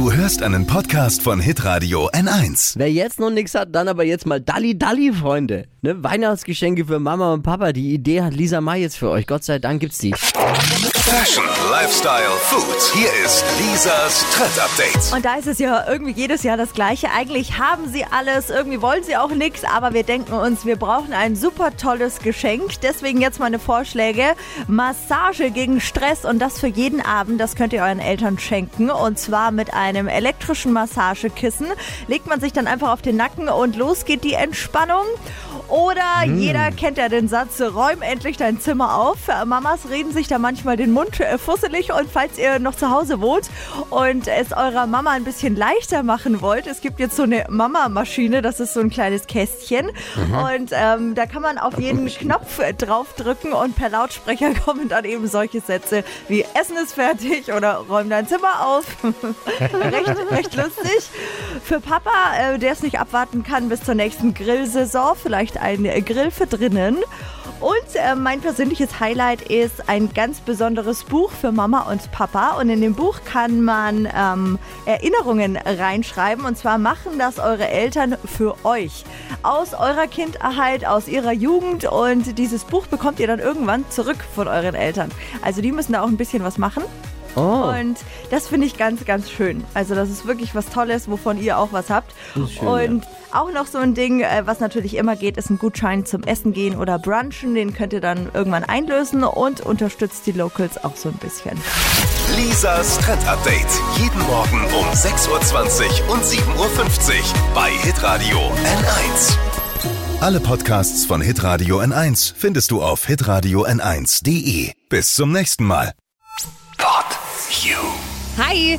Du hörst einen Podcast von Hitradio N1. Wer jetzt noch nichts hat, dann aber jetzt mal Dalli Dalli, Freunde. Ne? Weihnachtsgeschenke für Mama und Papa. Die Idee hat Lisa May jetzt für euch. Gott sei Dank gibt's die. Fashion, Lifestyle, Food. Hier ist Lisas Trend Update. Und da ist es ja irgendwie jedes Jahr das Gleiche. Eigentlich haben sie alles, irgendwie wollen sie auch nichts, aber wir denken uns, wir brauchen ein super tolles Geschenk. Deswegen jetzt meine Vorschläge. Massage gegen Stress und das für jeden Abend. Das könnt ihr euren Eltern schenken. Und zwar mit einem elektrischen Massagekissen. Legt man sich dann einfach auf den Nacken und los geht die Entspannung. Oder jeder kennt ja den Satz, räum endlich dein Zimmer auf. Mamas reden sich da manchmal den Mund äh, fusselig und falls ihr noch zu Hause wohnt und es eurer Mama ein bisschen leichter machen wollt, es gibt jetzt so eine Mama-Maschine, das ist so ein kleines Kästchen und ähm, da kann man auf jeden Knopf äh, draufdrücken und per Lautsprecher kommen dann eben solche Sätze wie Essen ist fertig oder räum dein Zimmer auf. recht, recht lustig. Für Papa, äh, der es nicht abwarten kann bis zur nächsten Grillsaison, vielleicht ein äh, Grill für drinnen. Und äh, mein persönliches Highlight ist ein ganz besonderes Buch für Mama und Papa. Und in dem Buch kann man ähm, Erinnerungen reinschreiben. Und zwar machen das eure Eltern für euch. Aus eurer Kindheit, aus ihrer Jugend. Und dieses Buch bekommt ihr dann irgendwann zurück von euren Eltern. Also die müssen da auch ein bisschen was machen. Oh, Und das finde ich ganz, ganz schön. Also das ist wirklich was Tolles, wovon ihr auch was habt. Schön, und auch noch so ein Ding, äh, was natürlich immer geht, ist ein Gutschein zum Essen gehen oder brunchen. Den könnt ihr dann irgendwann einlösen und unterstützt die Locals auch so ein bisschen. Lisas Trend Update. Jeden Morgen um 6.20 Uhr und 7.50 Uhr bei Hitradio N1. Alle Podcasts von Hitradio N1 findest du auf hitradio n1.de. Bis zum nächsten Mal. You. Hi,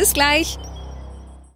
Bis gleich.